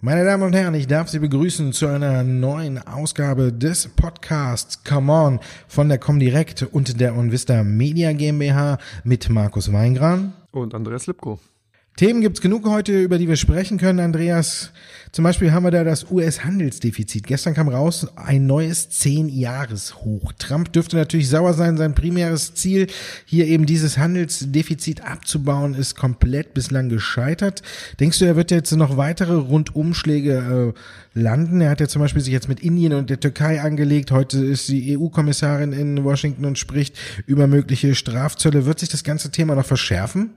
Meine Damen und Herren, ich darf Sie begrüßen zu einer neuen Ausgabe des Podcasts Come On von der Comdirect und der Onvista Media GmbH mit Markus Weingran und Andreas Lipko. Themen gibt's genug heute, über die wir sprechen können, Andreas. Zum Beispiel haben wir da das US-Handelsdefizit. Gestern kam raus ein neues Zehn-Jahres-Hoch. Trump dürfte natürlich sauer sein. Sein primäres Ziel, hier eben dieses Handelsdefizit abzubauen, ist komplett bislang gescheitert. Denkst du, er wird jetzt noch weitere Rundumschläge äh, landen? Er hat ja zum Beispiel sich jetzt mit Indien und der Türkei angelegt. Heute ist die EU-Kommissarin in Washington und spricht über mögliche Strafzölle. Wird sich das ganze Thema noch verschärfen?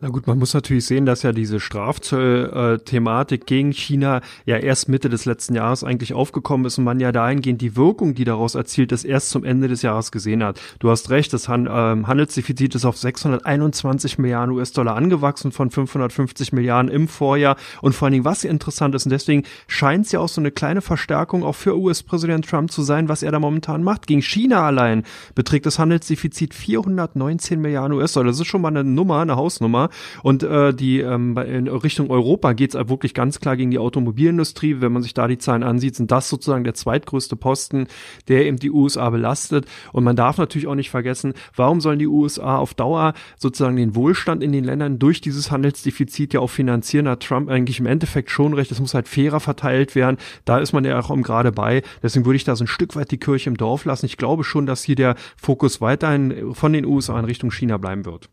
Na gut, man muss natürlich sehen, dass ja diese Strafzoll-Thematik gegen China ja erst Mitte des letzten Jahres eigentlich aufgekommen ist und man ja dahingehend die Wirkung, die daraus erzielt ist, erst zum Ende des Jahres gesehen hat. Du hast recht, das ähm, Handelsdefizit ist auf 621 Milliarden US-Dollar angewachsen von 550 Milliarden im Vorjahr und vor allen Dingen, was interessant ist und deswegen scheint es ja auch so eine kleine Verstärkung auch für US-Präsident Trump zu sein, was er da momentan macht. Gegen China allein beträgt das Handelsdefizit 419 Milliarden US-Dollar. Das ist schon mal eine Nummer, eine Hausnummer. Und äh, die ähm, in Richtung Europa geht es wirklich ganz klar gegen die Automobilindustrie. Wenn man sich da die Zahlen ansieht, sind das sozusagen der zweitgrößte Posten, der eben die USA belastet. Und man darf natürlich auch nicht vergessen, warum sollen die USA auf Dauer sozusagen den Wohlstand in den Ländern durch dieses Handelsdefizit ja auch finanzieren? Da hat Trump eigentlich im Endeffekt schon recht. Es muss halt fairer verteilt werden. Da ist man ja auch gerade bei. Deswegen würde ich da so ein Stück weit die Kirche im Dorf lassen. Ich glaube schon, dass hier der Fokus weiterhin von den USA in Richtung China bleiben wird.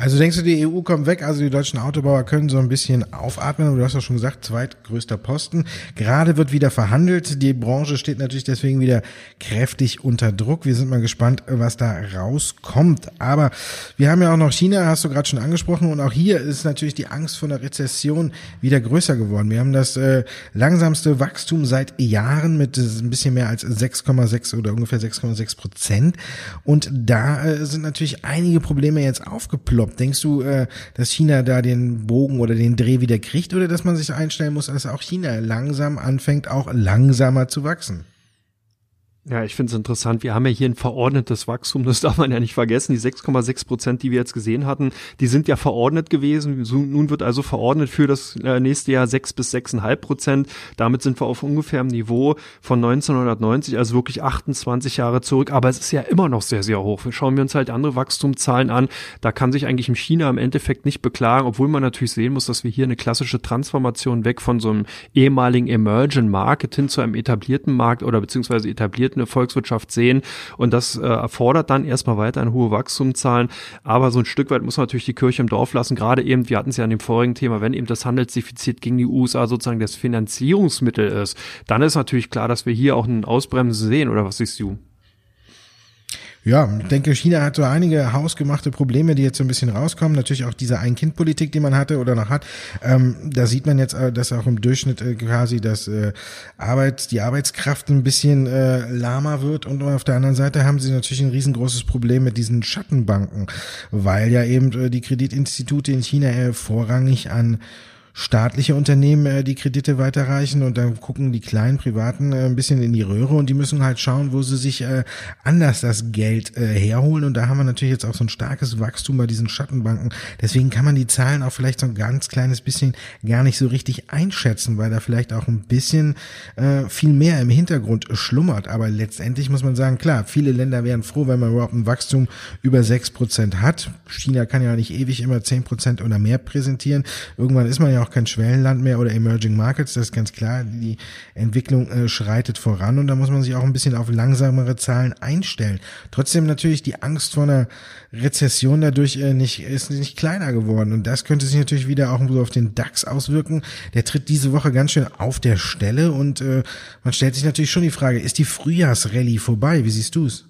Also denkst du, die EU kommt weg, also die deutschen Autobauer können so ein bisschen aufatmen, du hast ja schon gesagt, zweitgrößter Posten. Gerade wird wieder verhandelt, die Branche steht natürlich deswegen wieder kräftig unter Druck. Wir sind mal gespannt, was da rauskommt. Aber wir haben ja auch noch China, hast du gerade schon angesprochen, und auch hier ist natürlich die Angst vor einer Rezession wieder größer geworden. Wir haben das äh, langsamste Wachstum seit Jahren mit äh, ein bisschen mehr als 6,6 oder ungefähr 6,6 Prozent. Und da äh, sind natürlich einige Probleme jetzt aufgeploppt. Denkst du, äh, dass China da den Bogen oder den Dreh wieder kriegt oder dass man sich einstellen muss, dass auch China langsam anfängt, auch langsamer zu wachsen? Ja, ich finde es interessant. Wir haben ja hier ein verordnetes Wachstum, das darf man ja nicht vergessen. Die 6,6 Prozent, die wir jetzt gesehen hatten, die sind ja verordnet gewesen. Nun wird also verordnet für das äh, nächste Jahr 6 bis 6,5 Prozent. Damit sind wir auf ungefähr im Niveau von 1990, also wirklich 28 Jahre zurück. Aber es ist ja immer noch sehr, sehr hoch. Schauen wir uns halt andere Wachstumszahlen an. Da kann sich eigentlich in China im Endeffekt nicht beklagen, obwohl man natürlich sehen muss, dass wir hier eine klassische Transformation weg von so einem ehemaligen Emerging Market hin zu einem etablierten Markt oder beziehungsweise etablierten eine Volkswirtschaft sehen. Und das äh, erfordert dann erstmal weiter eine hohe Wachstumszahlen. Aber so ein Stück weit muss man natürlich die Kirche im Dorf lassen. Gerade eben, wir hatten es ja an dem vorigen Thema, wenn eben das Handelsdefizit gegen die USA sozusagen das Finanzierungsmittel ist, dann ist natürlich klar, dass wir hier auch einen Ausbremsen sehen. Oder was siehst du? Ja, ich denke, China hat so einige hausgemachte Probleme, die jetzt so ein bisschen rauskommen. Natürlich auch diese Ein-Kind-Politik, die man hatte oder noch hat. Ähm, da sieht man jetzt, äh, dass auch im Durchschnitt äh, quasi das äh, Arbeits, die Arbeitskraft ein bisschen äh, lahmer wird. Und auf der anderen Seite haben sie natürlich ein riesengroßes Problem mit diesen Schattenbanken, weil ja eben äh, die Kreditinstitute in China vorrangig an staatliche Unternehmen äh, die Kredite weiterreichen und dann gucken die kleinen Privaten äh, ein bisschen in die Röhre und die müssen halt schauen, wo sie sich äh, anders das Geld äh, herholen und da haben wir natürlich jetzt auch so ein starkes Wachstum bei diesen Schattenbanken. Deswegen kann man die Zahlen auch vielleicht so ein ganz kleines bisschen gar nicht so richtig einschätzen, weil da vielleicht auch ein bisschen äh, viel mehr im Hintergrund schlummert. Aber letztendlich muss man sagen, klar, viele Länder wären froh, wenn man überhaupt ein Wachstum über sechs Prozent hat. China kann ja nicht ewig immer zehn Prozent oder mehr präsentieren. Irgendwann ist man ja auch kein Schwellenland mehr oder Emerging Markets, das ist ganz klar. Die Entwicklung äh, schreitet voran und da muss man sich auch ein bisschen auf langsamere Zahlen einstellen. Trotzdem natürlich die Angst vor einer Rezession dadurch äh, nicht, ist nicht kleiner geworden und das könnte sich natürlich wieder auch so auf den DAX auswirken. Der tritt diese Woche ganz schön auf der Stelle und äh, man stellt sich natürlich schon die Frage, ist die Frühjahrsrallye vorbei? Wie siehst du es?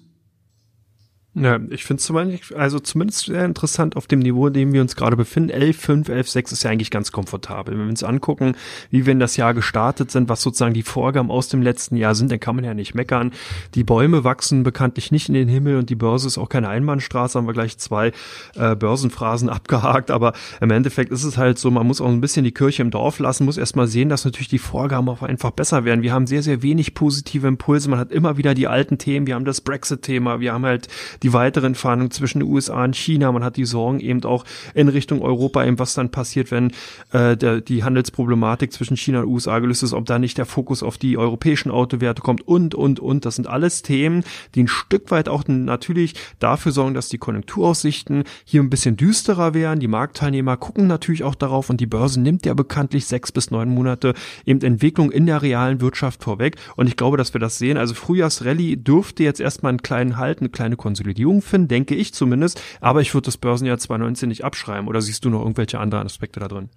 Ja, ich finde es also zumindest sehr interessant auf dem Niveau, in dem wir uns gerade befinden. 11.5, 11.6 ist ja eigentlich ganz komfortabel. Wenn wir uns angucken, wie wir in das Jahr gestartet sind, was sozusagen die Vorgaben aus dem letzten Jahr sind, dann kann man ja nicht meckern. Die Bäume wachsen bekanntlich nicht in den Himmel und die Börse ist auch keine Einbahnstraße, haben wir gleich zwei äh, Börsenphrasen abgehakt, aber im Endeffekt ist es halt so, man muss auch ein bisschen die Kirche im Dorf lassen, muss erstmal sehen, dass natürlich die Vorgaben auch einfach besser werden. Wir haben sehr, sehr wenig positive Impulse, man hat immer wieder die alten Themen, wir haben das Brexit-Thema, wir haben halt die weiteren Verhandlungen zwischen den USA und China. Man hat die Sorgen eben auch in Richtung Europa, eben was dann passiert, wenn äh, der, die Handelsproblematik zwischen China und USA gelöst ist, ob da nicht der Fokus auf die europäischen Autowerte kommt und, und, und. Das sind alles Themen, die ein Stück weit auch natürlich dafür sorgen, dass die Konjunkturaussichten hier ein bisschen düsterer wären. Die Marktteilnehmer gucken natürlich auch darauf und die Börse nimmt ja bekanntlich sechs bis neun Monate eben Entwicklung in der realen Wirtschaft vorweg. Und ich glaube, dass wir das sehen. Also Frühjahrsrallye dürfte jetzt erstmal einen kleinen Halt, eine kleine Konsolidierung finden, denke ich zumindest. Aber ich würde das Börsenjahr 2019 nicht abschreiben. Oder siehst du noch irgendwelche anderen Aspekte da drin?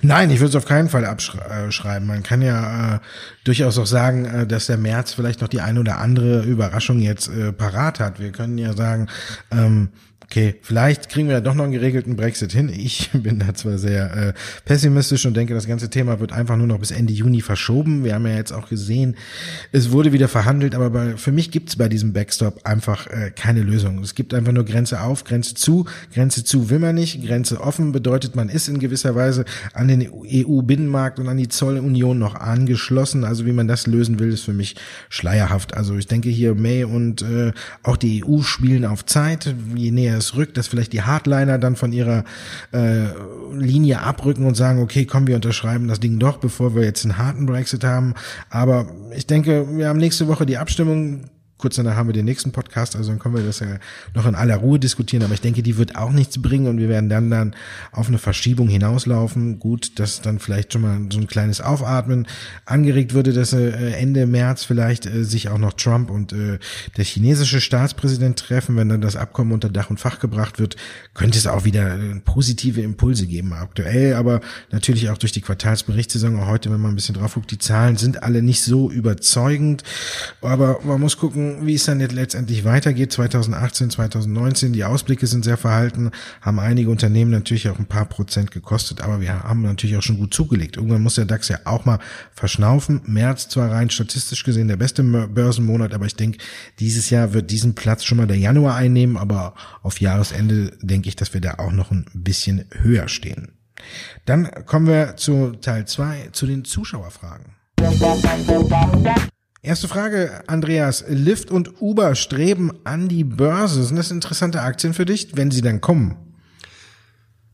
Nein, ich würde es auf keinen Fall abschreiben. Man kann ja äh, durchaus auch sagen, äh, dass der März vielleicht noch die eine oder andere Überraschung jetzt äh, parat hat. Wir können ja sagen, ähm, okay, vielleicht kriegen wir ja doch noch einen geregelten Brexit hin. Ich bin da zwar sehr äh, pessimistisch und denke, das ganze Thema wird einfach nur noch bis Ende Juni verschoben. Wir haben ja jetzt auch gesehen, es wurde wieder verhandelt, aber bei, für mich gibt es bei diesem Backstop einfach äh, keine Lösung. Es gibt einfach nur Grenze auf, Grenze zu, Grenze zu will man nicht, Grenze offen bedeutet, man ist in gewisser Weise an den EU-Binnenmarkt und an die Zollunion noch angeschlossen. Also wie man das lösen will, ist für mich schleierhaft. Also ich denke hier May und äh, auch die EU spielen auf Zeit. Je näher es rückt, dass vielleicht die Hardliner dann von ihrer äh, Linie abrücken und sagen, okay, komm, wir unterschreiben das Ding doch, bevor wir jetzt einen harten Brexit haben. Aber ich denke, wir haben nächste Woche die Abstimmung kurz danach haben wir den nächsten Podcast, also dann können wir das ja noch in aller Ruhe diskutieren, aber ich denke, die wird auch nichts bringen und wir werden dann dann auf eine Verschiebung hinauslaufen. Gut, dass dann vielleicht schon mal so ein kleines Aufatmen angeregt würde, dass äh, Ende März vielleicht äh, sich auch noch Trump und äh, der chinesische Staatspräsident treffen, wenn dann das Abkommen unter Dach und Fach gebracht wird, könnte es auch wieder positive Impulse geben aktuell, aber natürlich auch durch die Quartalsberichtssaison, auch heute, wenn man ein bisschen drauf guckt, die Zahlen sind alle nicht so überzeugend, aber man muss gucken, wie es dann jetzt letztendlich weitergeht, 2018, 2019. Die Ausblicke sind sehr verhalten, haben einige Unternehmen natürlich auch ein paar Prozent gekostet, aber wir haben natürlich auch schon gut zugelegt. Irgendwann muss der DAX ja auch mal verschnaufen. März zwar rein statistisch gesehen der beste Börsenmonat, aber ich denke, dieses Jahr wird diesen Platz schon mal der Januar einnehmen, aber auf Jahresende denke ich, dass wir da auch noch ein bisschen höher stehen. Dann kommen wir zu Teil zwei zu den Zuschauerfragen. Erste Frage, Andreas. Lyft und Uber streben an die Börse. Sind das interessante Aktien für dich, wenn sie dann kommen?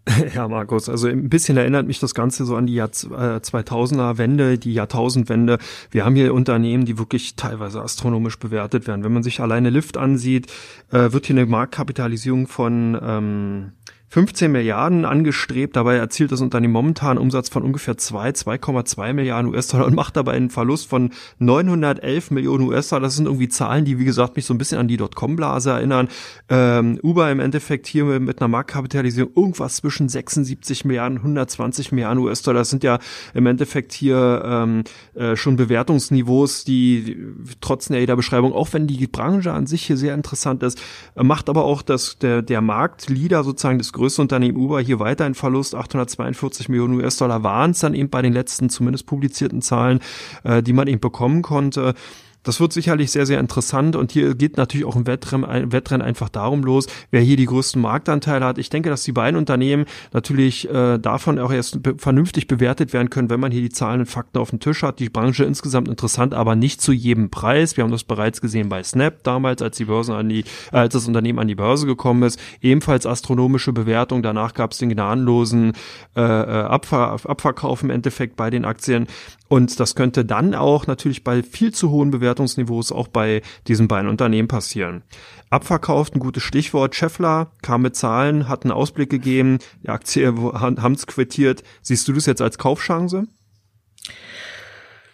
Ja, Markus, also ein bisschen erinnert mich das Ganze so an die Jahr 2000er äh, Wende, die Jahrtausendwende. Wir haben hier Unternehmen, die wirklich teilweise astronomisch bewertet werden. Wenn man sich alleine Lyft ansieht, äh, wird hier eine Marktkapitalisierung von ähm, 15 Milliarden angestrebt. Dabei erzielt das Unternehmen momentan Umsatz von ungefähr 2, 2,2 Milliarden US-Dollar und macht dabei einen Verlust von 911 Millionen US-Dollar. Das sind irgendwie Zahlen, die, wie gesagt, mich so ein bisschen an die Dotcom-Blase erinnern. Ähm, Uber im Endeffekt hier mit einer Marktkapitalisierung irgendwas zwischen 76 Milliarden, 120 Milliarden US-Dollar. Das sind ja im Endeffekt hier ähm, äh, schon Bewertungsniveaus, die trotz der ADA-Beschreibung, auch wenn die Branche an sich hier sehr interessant ist, macht aber auch dass der, der Marktleader sozusagen des größten größte Unternehmen Uber hier weiter in Verlust, 842 Millionen US-Dollar waren es dann eben bei den letzten zumindest publizierten Zahlen, äh, die man eben bekommen konnte. Das wird sicherlich sehr, sehr interessant und hier geht natürlich auch ein Wettrennen, Wettrennen einfach darum los, wer hier die größten Marktanteile hat. Ich denke, dass die beiden Unternehmen natürlich äh, davon auch erst be vernünftig bewertet werden können, wenn man hier die Zahlen und Fakten auf dem Tisch hat. Die Branche insgesamt interessant, aber nicht zu jedem Preis. Wir haben das bereits gesehen bei Snap damals, als die Börse an die, äh, als das Unternehmen an die Börse gekommen ist. Ebenfalls astronomische Bewertung. Danach gab es den gnadenlosen äh, äh, Abver Abverkauf im Endeffekt bei den Aktien. Und das könnte dann auch natürlich bei viel zu hohen Bewertungsniveaus auch bei diesen beiden Unternehmen passieren. Abverkauft, ein gutes Stichwort. Scheffler kam mit Zahlen, hat einen Ausblick gegeben, die Aktie haben es quittiert. Siehst du das jetzt als Kaufchance?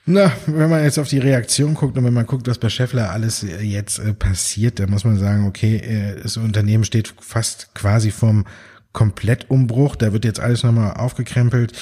Na, wenn man jetzt auf die Reaktion guckt und wenn man guckt, was bei Scheffler alles jetzt äh, passiert, dann muss man sagen, okay, äh, das Unternehmen steht fast quasi vom Komplettumbruch. Da wird jetzt alles nochmal aufgekrempelt.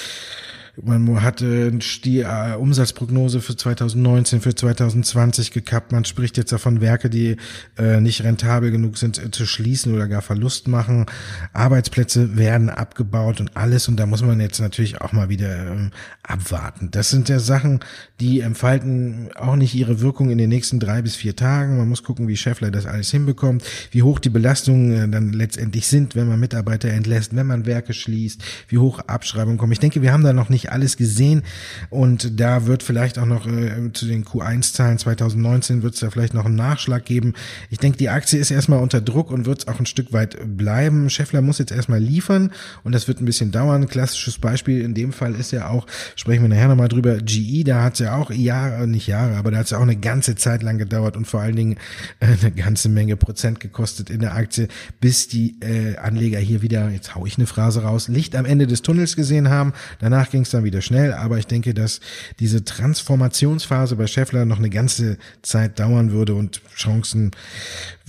Man hatte die äh, Umsatzprognose für 2019, für 2020 gekappt. Man spricht jetzt davon, Werke, die äh, nicht rentabel genug sind, äh, zu schließen oder gar Verlust machen. Arbeitsplätze werden abgebaut und alles. Und da muss man jetzt natürlich auch mal wieder ähm, abwarten. Das sind ja Sachen, die entfalten auch nicht ihre Wirkung in den nächsten drei bis vier Tagen. Man muss gucken, wie Scheffler das alles hinbekommt, wie hoch die Belastungen äh, dann letztendlich sind, wenn man Mitarbeiter entlässt, wenn man Werke schließt, wie hoch Abschreibungen kommen. Ich denke, wir haben da noch nicht nicht alles gesehen und da wird vielleicht auch noch äh, zu den Q1-Zahlen 2019 wird es da vielleicht noch einen Nachschlag geben. Ich denke, die Aktie ist erstmal unter Druck und wird es auch ein Stück weit bleiben. Scheffler muss jetzt erstmal liefern und das wird ein bisschen dauern. Klassisches Beispiel in dem Fall ist ja auch, sprechen wir nachher nochmal drüber, GE, da hat es ja auch Jahre, nicht Jahre, aber da hat es ja auch eine ganze Zeit lang gedauert und vor allen Dingen äh, eine ganze Menge Prozent gekostet in der Aktie, bis die äh, Anleger hier wieder, jetzt hau ich eine Phrase raus, Licht am Ende des Tunnels gesehen haben. Danach ging es dann wieder schnell, aber ich denke, dass diese Transformationsphase bei Scheffler noch eine ganze Zeit dauern würde und Chancen,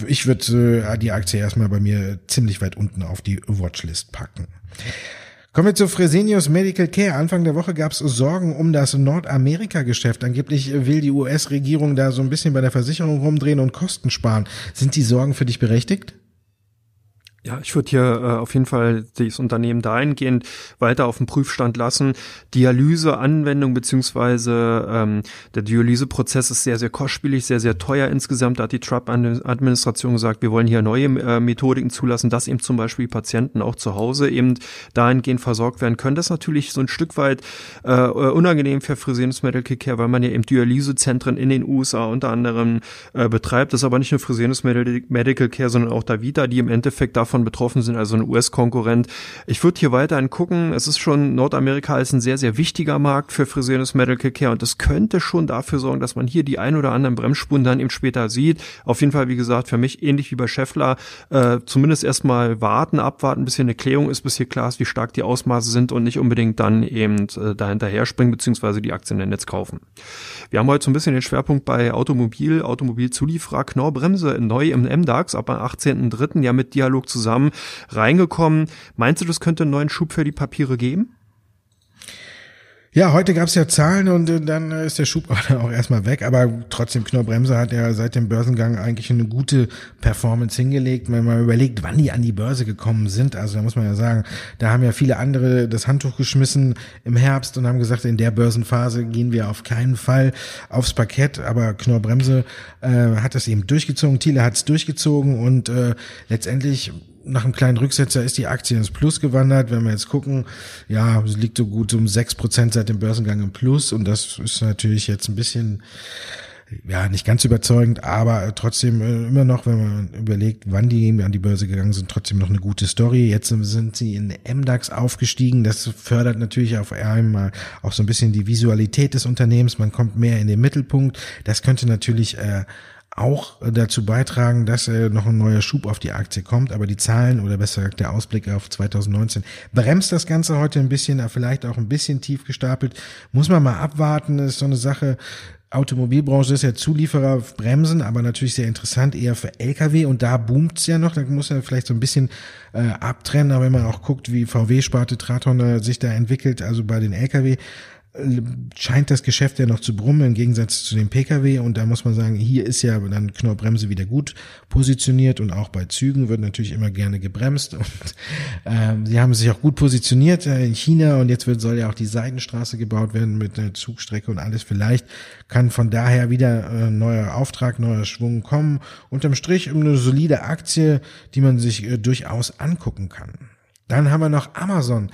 ich würde äh, die Aktie erstmal bei mir ziemlich weit unten auf die Watchlist packen. Kommen wir zu Fresenius Medical Care. Anfang der Woche gab es Sorgen um das Nordamerika-Geschäft. Angeblich will die US-Regierung da so ein bisschen bei der Versicherung rumdrehen und Kosten sparen. Sind die Sorgen für dich berechtigt? Ja, ich würde hier äh, auf jeden Fall das Unternehmen dahingehend weiter auf den Prüfstand lassen. Dialyseanwendung beziehungsweise ähm, der Dialyseprozess ist sehr, sehr kostspielig, sehr, sehr teuer insgesamt. Da hat die Trump-Administration gesagt, wir wollen hier neue äh, Methodiken zulassen, dass eben zum Beispiel Patienten auch zu Hause eben dahingehend versorgt werden können. Das ist natürlich so ein Stück weit äh, unangenehm für Fresenius Medical Care, weil man ja eben Dialysezentren in den USA unter anderem äh, betreibt. Das ist aber nicht nur Fresenius Medical Care, sondern auch Davita, die im Endeffekt davon davon betroffen sind, also ein US-Konkurrent. Ich würde hier weiterhin gucken. Es ist schon, Nordamerika ist ein sehr, sehr wichtiger Markt für Fresenius Medical Care und das könnte schon dafür sorgen, dass man hier die ein oder anderen Bremsspuren dann eben später sieht. Auf jeden Fall, wie gesagt, für mich ähnlich wie bei Scheffler, äh, zumindest erstmal warten, abwarten, bis hier eine Klärung ist, bis hier klar ist, wie stark die Ausmaße sind und nicht unbedingt dann eben äh, dahinterher springen, beziehungsweise die Aktien im Netz kaufen. Wir haben heute so ein bisschen den Schwerpunkt bei Automobil, Automobilzulieferer, Knorrbremse neu im MDAX ab am 18.03. ja mit Dialog zu zusammen reingekommen. Meinst du, das könnte einen neuen Schub für die Papiere geben? Ja, heute gab's ja Zahlen und äh, dann ist der Schub auch erstmal weg, aber trotzdem Knorr-Bremse hat ja seit dem Börsengang eigentlich eine gute Performance hingelegt, wenn man überlegt, wann die an die Börse gekommen sind. Also da muss man ja sagen, da haben ja viele andere das Handtuch geschmissen im Herbst und haben gesagt, in der Börsenphase gehen wir auf keinen Fall aufs Parkett, aber Knorr-Bremse äh, hat das eben durchgezogen, Thiele hat es durchgezogen und äh, letztendlich nach einem kleinen Rücksetzer ist die Aktie ins Plus gewandert. Wenn wir jetzt gucken, ja, sie liegt so gut um sechs Prozent seit dem Börsengang im Plus und das ist natürlich jetzt ein bisschen ja, nicht ganz überzeugend, aber trotzdem äh, immer noch, wenn man überlegt, wann die an die Börse gegangen sind, trotzdem noch eine gute Story. Jetzt sind sie in MDAX aufgestiegen. Das fördert natürlich auf einmal auch so ein bisschen die Visualität des Unternehmens. Man kommt mehr in den Mittelpunkt. Das könnte natürlich äh, auch dazu beitragen, dass äh, noch ein neuer Schub auf die Aktie kommt. Aber die Zahlen oder besser gesagt der Ausblick auf 2019 bremst das Ganze heute ein bisschen, vielleicht auch ein bisschen tief gestapelt. Muss man mal abwarten, das ist so eine Sache. Automobilbranche ist ja Zulieferer Bremsen, aber natürlich sehr interessant, eher für Lkw und da boomt's ja noch, da muss er vielleicht so ein bisschen äh, abtrennen, aber wenn man auch guckt, wie VW-Sparte Traton äh, sich da entwickelt, also bei den Lkw, scheint das Geschäft ja noch zu brummen im Gegensatz zu dem Pkw und da muss man sagen, hier ist ja dann Knorrbremse wieder gut positioniert und auch bei Zügen wird natürlich immer gerne gebremst und ähm, sie haben sich auch gut positioniert äh, in China und jetzt wird, soll ja auch die Seitenstraße gebaut werden mit einer Zugstrecke und alles. Vielleicht kann von daher wieder äh, neuer Auftrag, neuer Schwung kommen. Unterm Strich eine solide Aktie, die man sich äh, durchaus angucken kann. Dann haben wir noch Amazon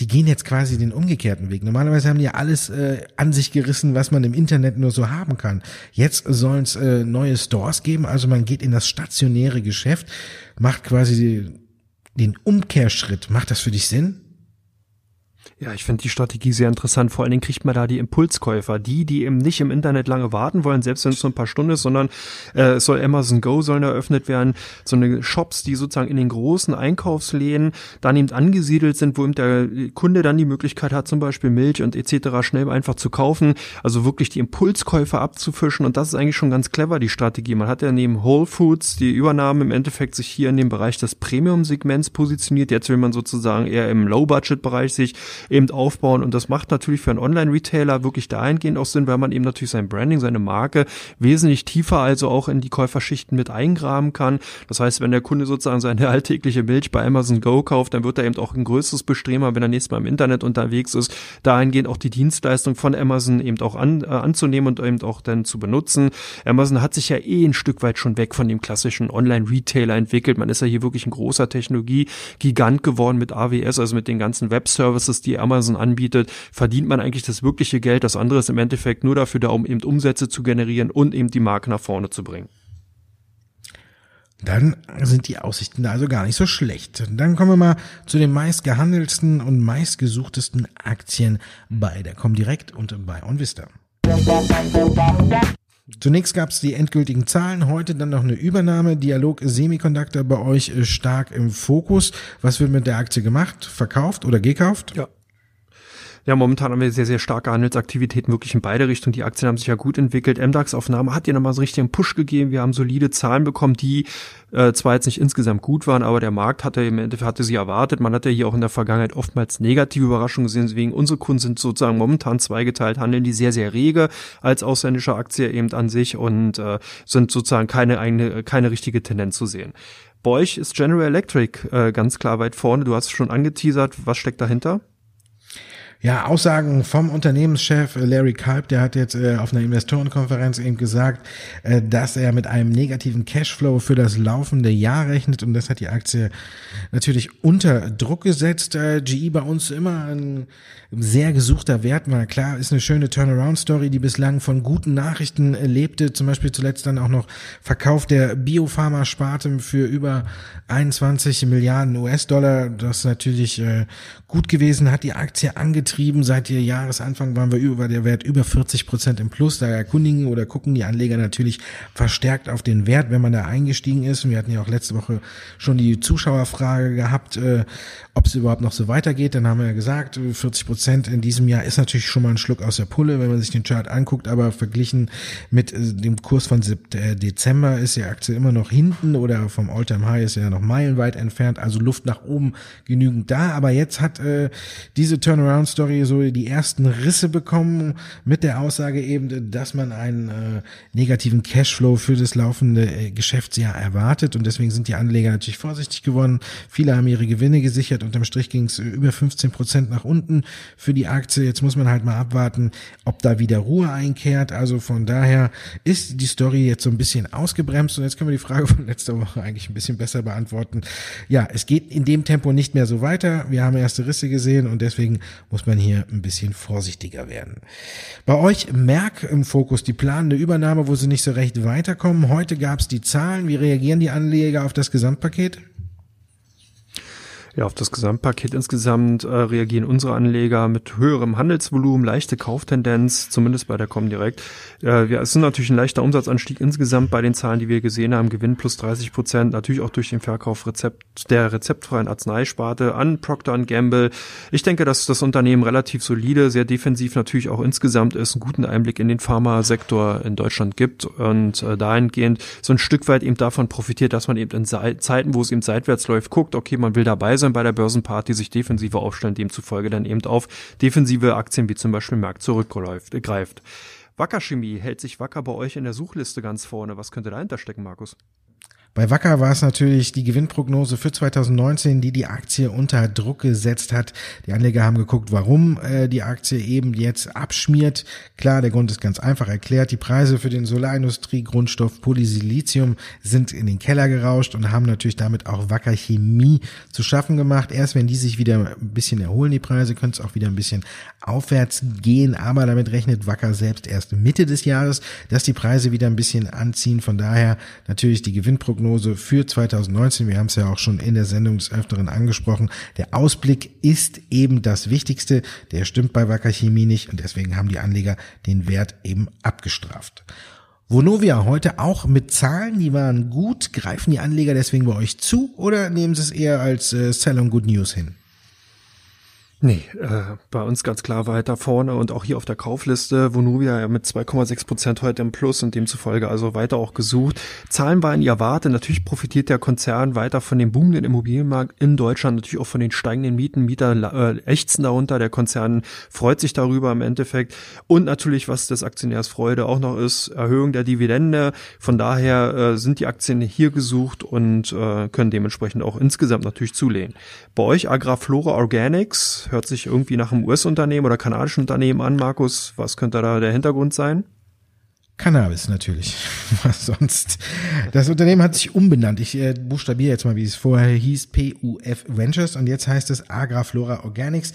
die gehen jetzt quasi den umgekehrten Weg. Normalerweise haben die ja alles äh, an sich gerissen, was man im Internet nur so haben kann. Jetzt sollen es äh, neue Stores geben, also man geht in das stationäre Geschäft, macht quasi den Umkehrschritt. Macht das für dich Sinn? Ja, ich finde die Strategie sehr interessant. Vor allen Dingen kriegt man da die Impulskäufer, die, die eben nicht im Internet lange warten wollen, selbst wenn es so ein paar Stunden ist, sondern äh, es soll Amazon Go sollen eröffnet werden, so eine Shops, die sozusagen in den großen Einkaufsläden dann eben angesiedelt sind, wo eben der Kunde dann die Möglichkeit hat, zum Beispiel Milch und etc. schnell einfach zu kaufen, also wirklich die Impulskäufer abzufischen und das ist eigentlich schon ganz clever, die Strategie. Man hat ja neben Whole Foods die Übernahme im Endeffekt sich hier in dem Bereich des Premium-Segments positioniert. Jetzt will man sozusagen eher im Low-Budget-Bereich sich eben aufbauen. Und das macht natürlich für einen Online-Retailer wirklich dahingehend auch Sinn, weil man eben natürlich sein Branding, seine Marke wesentlich tiefer also auch in die Käuferschichten mit eingraben kann. Das heißt, wenn der Kunde sozusagen seine alltägliche Milch bei Amazon Go kauft, dann wird er eben auch ein größeres Bestreben, wenn er nächstes Mal im Internet unterwegs ist, dahingehend auch die Dienstleistung von Amazon eben auch an, äh, anzunehmen und eben auch dann zu benutzen. Amazon hat sich ja eh ein Stück weit schon weg von dem klassischen Online-Retailer entwickelt. Man ist ja hier wirklich ein großer Technologie-Gigant geworden mit AWS, also mit den ganzen Web-Services, Services, die Amazon anbietet, verdient man eigentlich das wirkliche Geld. Das andere ist im Endeffekt nur dafür da, um eben Umsätze zu generieren und eben die Marke nach vorne zu bringen. Dann sind die Aussichten da also gar nicht so schlecht. Dann kommen wir mal zu den meistgehandelsten und meistgesuchtesten Aktien bei der Comdirect und bei OnVista. Zunächst gab es die endgültigen Zahlen, heute dann noch eine Übernahme. Dialog Semiconductor bei euch stark im Fokus. Was wird mit der Aktie gemacht? Verkauft oder gekauft? Ja, ja, momentan haben wir sehr, sehr starke Handelsaktivitäten wirklich in beide Richtungen. Die Aktien haben sich ja gut entwickelt. MDAX-Aufnahme hat ja nochmal so richtig einen Push gegeben. Wir haben solide Zahlen bekommen, die äh, zwar jetzt nicht insgesamt gut waren, aber der Markt hatte im Endeffekt hatte sie erwartet. Man hat ja hier auch in der Vergangenheit oftmals negative Überraschungen gesehen. Deswegen unsere Kunden sind sozusagen momentan zweigeteilt, handeln die sehr, sehr rege als ausländische Aktie eben an sich und äh, sind sozusagen keine eigene, keine richtige Tendenz zu sehen. Bei euch ist General Electric äh, ganz klar weit vorne. Du hast schon angeteasert. Was steckt dahinter? Ja, Aussagen vom Unternehmenschef Larry Kalb, der hat jetzt äh, auf einer Investorenkonferenz eben gesagt, äh, dass er mit einem negativen Cashflow für das laufende Jahr rechnet und das hat die Aktie natürlich unter Druck gesetzt. Äh, GE bei uns immer ein sehr gesuchter Wert mal. Klar, ist eine schöne Turnaround-Story, die bislang von guten Nachrichten lebte. Zum Beispiel zuletzt dann auch noch Verkauf der Biopharma-Sparte für über 21 Milliarden US-Dollar. Das ist natürlich äh, gut gewesen, hat die Aktie angetrieben. Seit ihr Jahresanfang waren wir über, der Wert über 40 Prozent im Plus. Da erkundigen oder gucken die Anleger natürlich verstärkt auf den Wert, wenn man da eingestiegen ist. Und wir hatten ja auch letzte Woche schon die Zuschauerfrage gehabt, äh, ob es überhaupt noch so weitergeht. Dann haben wir ja gesagt, 40 Prozent in diesem Jahr ist natürlich schon mal ein Schluck aus der Pulle, wenn man sich den Chart anguckt, aber verglichen mit äh, dem Kurs von äh, Dezember ist die Aktie immer noch hinten oder vom Alltime High ist ja noch meilenweit entfernt, also Luft nach oben genügend da. Aber jetzt hat äh, diese Turnaround-Story so die ersten Risse bekommen mit der Aussage eben, dass man einen äh, negativen Cashflow für das laufende äh, Geschäftsjahr erwartet und deswegen sind die Anleger natürlich vorsichtig geworden. Viele haben ihre Gewinne gesichert. Unterm Strich ging es über 15 Prozent nach unten für die Aktie. Jetzt muss man halt mal abwarten, ob da wieder Ruhe einkehrt. Also von daher ist die Story jetzt so ein bisschen ausgebremst. Und jetzt können wir die Frage von letzter Woche eigentlich ein bisschen besser beantworten. Ja, es geht in dem Tempo nicht mehr so weiter. Wir haben erste Risse gesehen und deswegen muss man hier ein bisschen vorsichtiger werden. Bei euch Merck im Fokus, die planende Übernahme, wo sie nicht so recht weiterkommen. Heute gab es die Zahlen. Wie reagieren die Anleger auf das Gesamtpaket? Ja, auf das Gesamtpaket insgesamt äh, reagieren unsere Anleger mit höherem Handelsvolumen, leichte Kauftendenz, zumindest bei der Comdirect. Äh, ja, es ist natürlich ein leichter Umsatzanstieg insgesamt bei den Zahlen, die wir gesehen haben. Gewinn plus 30 Prozent, natürlich auch durch den Verkauf Rezept, der rezeptfreien Arzneisparte an Procter Gamble. Ich denke, dass das Unternehmen relativ solide, sehr defensiv natürlich auch insgesamt ist, einen guten Einblick in den Pharmasektor in Deutschland gibt und äh, dahingehend so ein Stück weit eben davon profitiert, dass man eben in Zeiten, wo es eben seitwärts läuft, guckt, okay, man will dabei sein bei der Börsenparty, sich defensiver aufstellen, demzufolge dann eben auf defensive Aktien wie zum Beispiel Merck zurückgreift. Wacker Chemie hält sich Wacker bei euch in der Suchliste ganz vorne. Was könnte dahinter stecken, Markus? Bei Wacker war es natürlich die Gewinnprognose für 2019, die die Aktie unter Druck gesetzt hat. Die Anleger haben geguckt, warum äh, die Aktie eben jetzt abschmiert. Klar, der Grund ist ganz einfach erklärt. Die Preise für den Solarindustrie Grundstoff Polysilizium sind in den Keller gerauscht und haben natürlich damit auch Wacker Chemie zu schaffen gemacht. Erst wenn die sich wieder ein bisschen erholen, die Preise, könnte es auch wieder ein bisschen aufwärts gehen. Aber damit rechnet Wacker selbst erst Mitte des Jahres, dass die Preise wieder ein bisschen anziehen. Von daher natürlich die Gewinnprognose Prognose für 2019. Wir haben es ja auch schon in der Sendung des Öfteren angesprochen. Der Ausblick ist eben das Wichtigste. Der stimmt bei Wacker Chemie nicht und deswegen haben die Anleger den Wert eben abgestraft. Vonovia heute auch mit Zahlen, die waren gut. Greifen die Anleger deswegen bei euch zu oder nehmen sie es eher als äh, Sell on Good News hin? Nee, äh, bei uns ganz klar weiter vorne und auch hier auf der Kaufliste, Vonovia mit 2,6 Prozent heute im Plus und demzufolge also weiter auch gesucht. Zahlen waren ja warte. Natürlich profitiert der Konzern weiter von dem boomenden Immobilienmarkt in Deutschland, natürlich auch von den steigenden Mieten. Mieter äh, ächzen darunter. Der Konzern freut sich darüber im Endeffekt. Und natürlich, was des Aktionärs Freude auch noch ist, Erhöhung der Dividende. Von daher äh, sind die Aktien hier gesucht und äh, können dementsprechend auch insgesamt natürlich zulehnen. Bei euch Agraflora Organics hört sich irgendwie nach einem US-Unternehmen oder kanadischen Unternehmen an, Markus. Was könnte da der Hintergrund sein? Cannabis natürlich. Was sonst? Das Unternehmen hat sich umbenannt. Ich äh, buchstabiere jetzt mal, wie es vorher hieß, PUF Ventures und jetzt heißt es Agraflora Organics.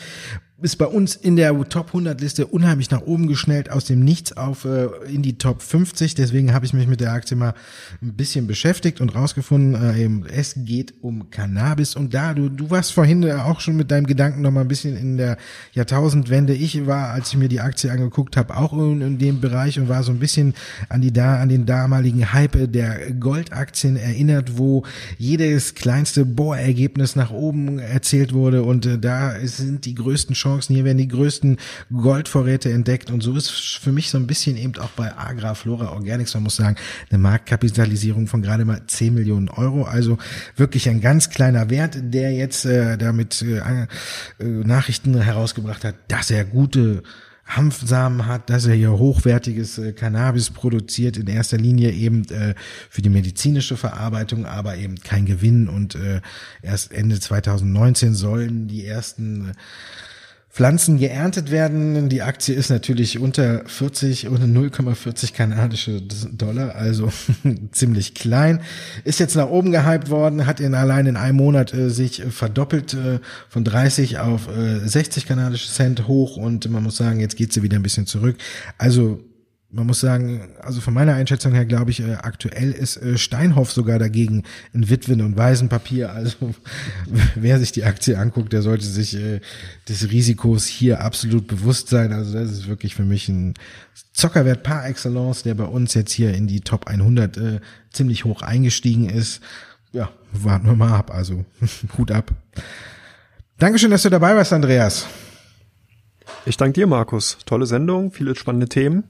Ist bei uns in der Top 100 Liste unheimlich nach oben geschnellt aus dem Nichts auf äh, in die Top 50. Deswegen habe ich mich mit der Aktie mal ein bisschen beschäftigt und rausgefunden, äh, eben, es geht um Cannabis. Und da, du, du warst vorhin äh, auch schon mit deinem Gedanken noch mal ein bisschen in der Jahrtausendwende. Ich war, als ich mir die Aktie angeguckt habe, auch in, in dem Bereich und war so ein bisschen an die da an den damaligen Hype der Goldaktien erinnert, wo jedes kleinste Bohrergebnis nach oben erzählt wurde und äh, da sind die größten Chancen, hier werden die größten Goldvorräte entdeckt. Und so ist für mich so ein bisschen eben auch bei Agra Organics, man muss sagen, eine Marktkapitalisierung von gerade mal 10 Millionen Euro, also wirklich ein ganz kleiner Wert, der jetzt äh, damit äh, äh, Nachrichten herausgebracht hat, dass er gute Hanfsamen hat, dass er hier hochwertiges äh, Cannabis produziert, in erster Linie eben äh, für die medizinische Verarbeitung, aber eben kein Gewinn. Und äh, erst Ende 2019 sollen die ersten äh, Pflanzen geerntet werden. Die Aktie ist natürlich unter 40 und 0,40 kanadische Dollar, also ziemlich klein. Ist jetzt nach oben gehypt worden, hat in allein in einem Monat äh, sich verdoppelt äh, von 30 auf äh, 60 kanadische Cent hoch und man muss sagen, jetzt geht sie wieder ein bisschen zurück. Also man muss sagen, also von meiner Einschätzung her glaube ich, äh, aktuell ist äh, Steinhoff sogar dagegen in Witwen- und Waisenpapier. Also wer sich die Aktie anguckt, der sollte sich äh, des Risikos hier absolut bewusst sein. Also das ist wirklich für mich ein Zockerwert par excellence, der bei uns jetzt hier in die Top 100 äh, ziemlich hoch eingestiegen ist. Ja, warten wir mal ab. Also Hut ab. Dankeschön, dass du dabei warst, Andreas. Ich danke dir, Markus. Tolle Sendung, viele spannende Themen.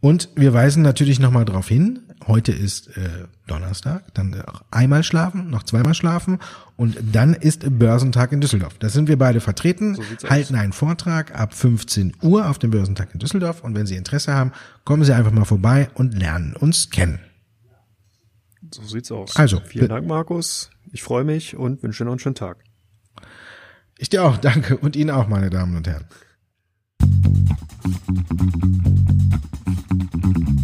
Und wir weisen natürlich nochmal darauf hin, heute ist äh, Donnerstag, dann auch einmal schlafen, noch zweimal schlafen und dann ist Börsentag in Düsseldorf. Da sind wir beide vertreten, so halten aus. einen Vortrag ab 15 Uhr auf dem Börsentag in Düsseldorf und wenn Sie Interesse haben, kommen Sie einfach mal vorbei und lernen uns kennen. So sieht's aus. Also, vielen Dank, Markus. Ich freue mich und wünsche noch einen schönen Tag. Ich dir auch, danke und Ihnen auch, meine Damen und Herren. Thank you.